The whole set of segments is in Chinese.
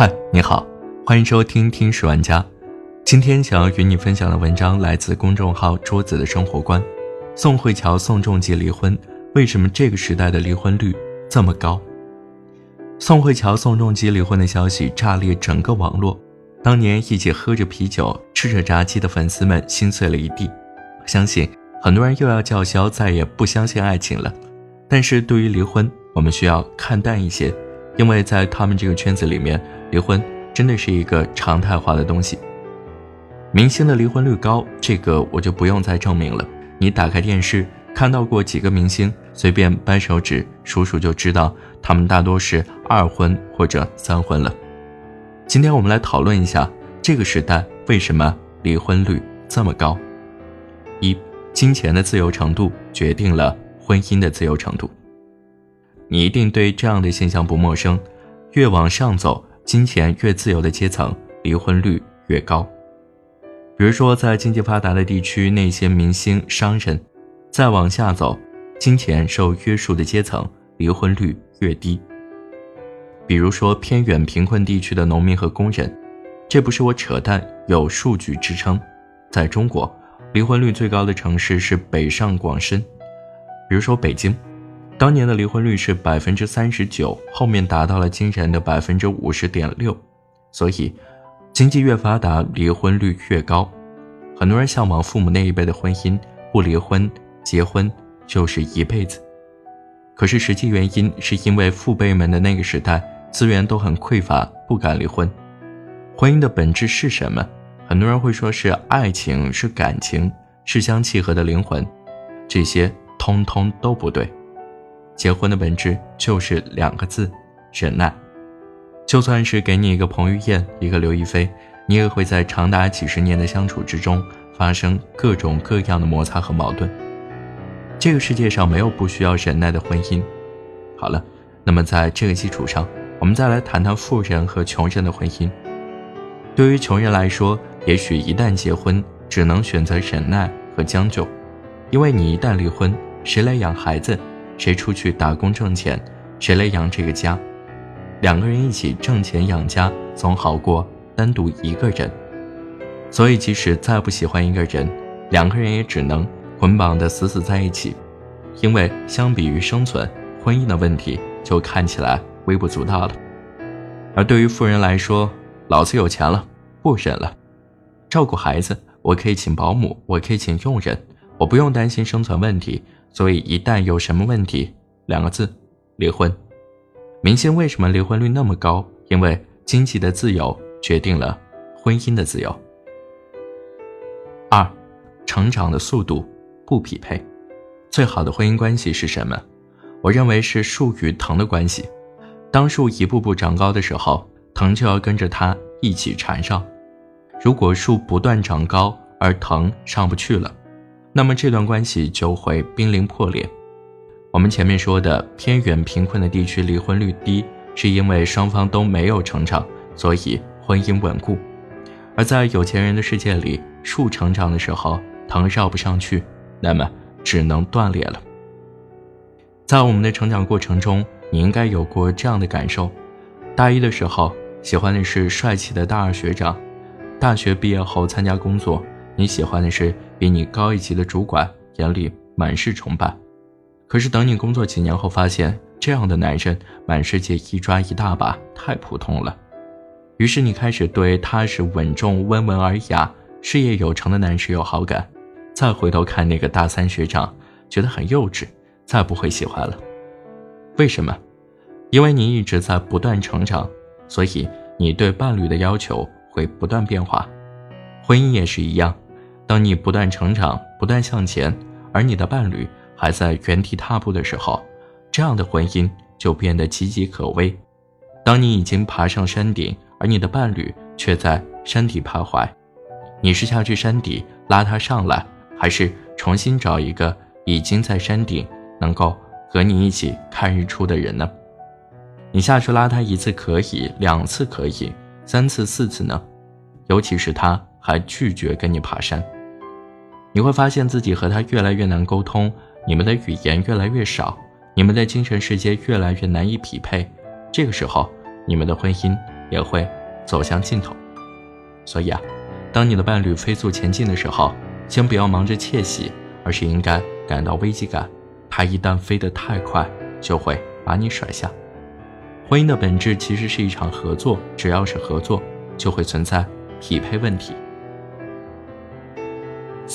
嗨，你好，欢迎收听《听史玩家》。今天想要与你分享的文章来自公众号“桌子的生活观”。宋慧乔、宋仲基离婚，为什么这个时代的离婚率这么高？宋慧乔、宋仲基离婚的消息炸裂整个网络，当年一起喝着啤酒、吃着炸鸡的粉丝们心碎了一地。相信很多人又要叫嚣再也不相信爱情了。但是对于离婚，我们需要看淡一些，因为在他们这个圈子里面，离婚真的是一个常态化的东西。明星的离婚率高，这个我就不用再证明了。你打开电视看到过几个明星，随便掰手指数数就知道，他们大多是二婚或者三婚了。今天我们来讨论一下这个时代为什么离婚率这么高。一，金钱的自由程度决定了。婚姻的自由程度，你一定对这样的现象不陌生。越往上走，金钱越自由的阶层，离婚率越高。比如说，在经济发达的地区，那些明星、商人；再往下走，金钱受约束的阶层，离婚率越低。比如说，偏远贫困地区的农民和工人，这不是我扯淡，有数据支撑。在中国，离婚率最高的城市是北上广深。比如说北京，当年的离婚率是百分之三十九，后面达到了惊人的百分之五十点六。所以，经济越发达，离婚率越高。很多人向往父母那一辈的婚姻，不离婚，结婚就是一辈子。可是实际原因是因为父辈们的那个时代资源都很匮乏，不敢离婚。婚姻的本质是什么？很多人会说是爱情，是感情，是相契合的灵魂，这些。通通都不对，结婚的本质就是两个字：忍耐。就算是给你一个彭于晏，一个刘亦菲，你也会在长达几十年的相处之中发生各种各样的摩擦和矛盾。这个世界上没有不需要忍耐的婚姻。好了，那么在这个基础上，我们再来谈谈富人和穷人的婚姻。对于穷人来说，也许一旦结婚，只能选择忍耐和将就，因为你一旦离婚。谁来养孩子？谁出去打工挣钱？谁来养这个家？两个人一起挣钱养家，总好过单独一个人。所以，即使再不喜欢一个人，两个人也只能捆绑的死死在一起。因为相比于生存，婚姻的问题就看起来微不足道了。而对于富人来说，老子有钱了，不忍了。照顾孩子，我可以请保姆，我可以请佣人，我不用担心生存问题。所以，一旦有什么问题，两个字，离婚。明星为什么离婚率那么高？因为经济的自由决定了婚姻的自由。二，成长的速度不匹配。最好的婚姻关系是什么？我认为是树与藤的关系。当树一步步长高的时候，藤就要跟着它一起缠绕。如果树不断长高，而藤上不去了。那么这段关系就会濒临破裂。我们前面说的偏远贫困的地区离婚率低，是因为双方都没有成长，所以婚姻稳固；而在有钱人的世界里，树成长的时候，藤绕不上去，那么只能断裂了。在我们的成长过程中，你应该有过这样的感受：大一的时候喜欢的是帅气的大二学长，大学毕业后参加工作。你喜欢的是比你高一级的主管，眼里满是崇拜。可是等你工作几年后，发现这样的男人满世界一抓一大把，太普通了。于是你开始对踏实稳重、温文尔雅、事业有成的男士有好感。再回头看那个大三学长，觉得很幼稚，再不会喜欢了。为什么？因为你一直在不断成长，所以你对伴侣的要求会不断变化。婚姻也是一样。当你不断成长、不断向前，而你的伴侣还在原地踏步的时候，这样的婚姻就变得岌岌可危。当你已经爬上山顶，而你的伴侣却在山底徘徊，你是下去山底拉他上来，还是重新找一个已经在山顶能够和你一起看日出的人呢？你下去拉他一次可以，两次可以，三次、四次呢？尤其是他还拒绝跟你爬山。你会发现自己和他越来越难沟通，你们的语言越来越少，你们的精神世界越来越难以匹配。这个时候，你们的婚姻也会走向尽头。所以啊，当你的伴侣飞速前进的时候，先不要忙着窃喜，而是应该感到危机感。他一旦飞得太快，就会把你甩下。婚姻的本质其实是一场合作，只要是合作，就会存在匹配问题。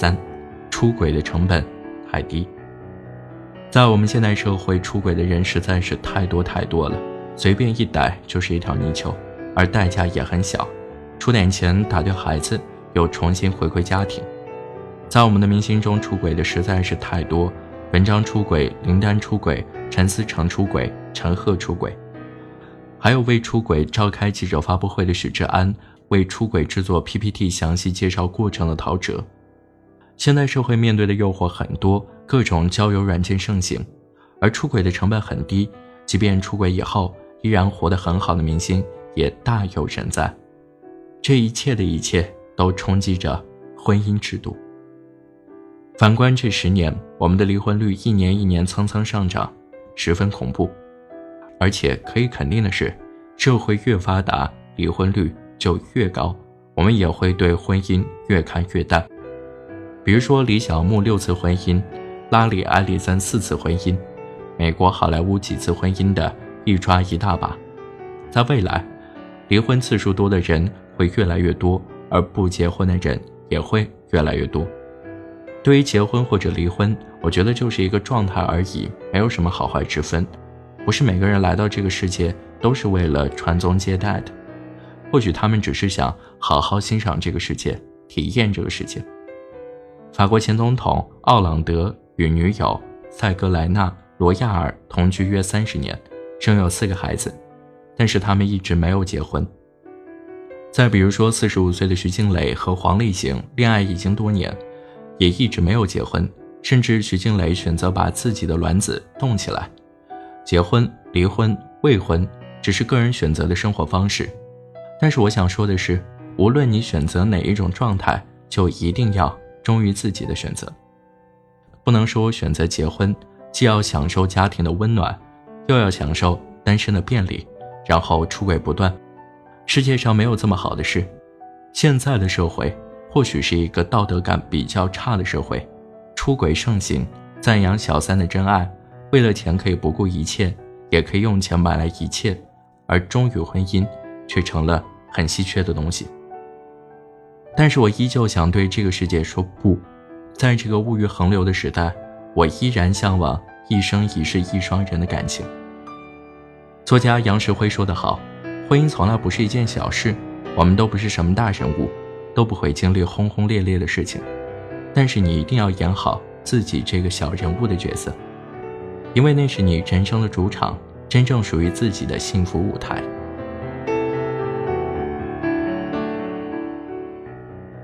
三，出轨的成本太低。在我们现代社会，出轨的人实在是太多太多了，随便一逮就是一条泥鳅，而代价也很小，出点钱打掉孩子，又重新回归家庭。在我们的明星中，出轨的实在是太多，文章出轨，林丹出轨，陈思诚出轨，陈赫出轨。还有为出轨召开记者发布会的许志安，为出轨制作 PPT 详细介绍过程的陶喆。现代社会面对的诱惑很多，各种交友软件盛行，而出轨的成本很低，即便出轨以后依然活得很好的明星也大有人在。这一切的一切都冲击着婚姻制度。反观这十年，我们的离婚率一年一年蹭蹭上涨，十分恐怖。而且可以肯定的是，社会越发达，离婚率就越高，我们也会对婚姻越看越淡。比如说李小牧六次婚姻，拉里埃里森四次婚姻，美国好莱坞几次婚姻的一抓一大把。在未来，离婚次数多的人会越来越多，而不结婚的人也会越来越多。对于结婚或者离婚，我觉得就是一个状态而已，没有什么好坏之分。不是每个人来到这个世界都是为了传宗接代的，或许他们只是想好好欣赏这个世界，体验这个世界。法国前总统奥朗德与女友塞格莱纳·罗亚尔同居约三十年，生有四个孩子，但是他们一直没有结婚。再比如说，四十五岁的徐静蕾和黄立行恋爱已经多年，也一直没有结婚，甚至徐静蕾选择把自己的卵子冻起来。结婚、离婚、未婚，只是个人选择的生活方式。但是我想说的是，无论你选择哪一种状态，就一定要忠于自己的选择。不能说我选择结婚，既要享受家庭的温暖，又要享受单身的便利，然后出轨不断。世界上没有这么好的事。现在的社会或许是一个道德感比较差的社会，出轨盛行，赞扬小三的真爱。为了钱可以不顾一切，也可以用钱买来一切，而忠于婚姻却成了很稀缺的东西。但是我依旧想对这个世界说不，在这个物欲横流的时代，我依然向往一生一世一双人的感情。作家杨石辉说得好，婚姻从来不是一件小事，我们都不是什么大人物，都不会经历轰轰烈烈的事情，但是你一定要演好自己这个小人物的角色。因为那是你人生的主场，真正属于自己的幸福舞台。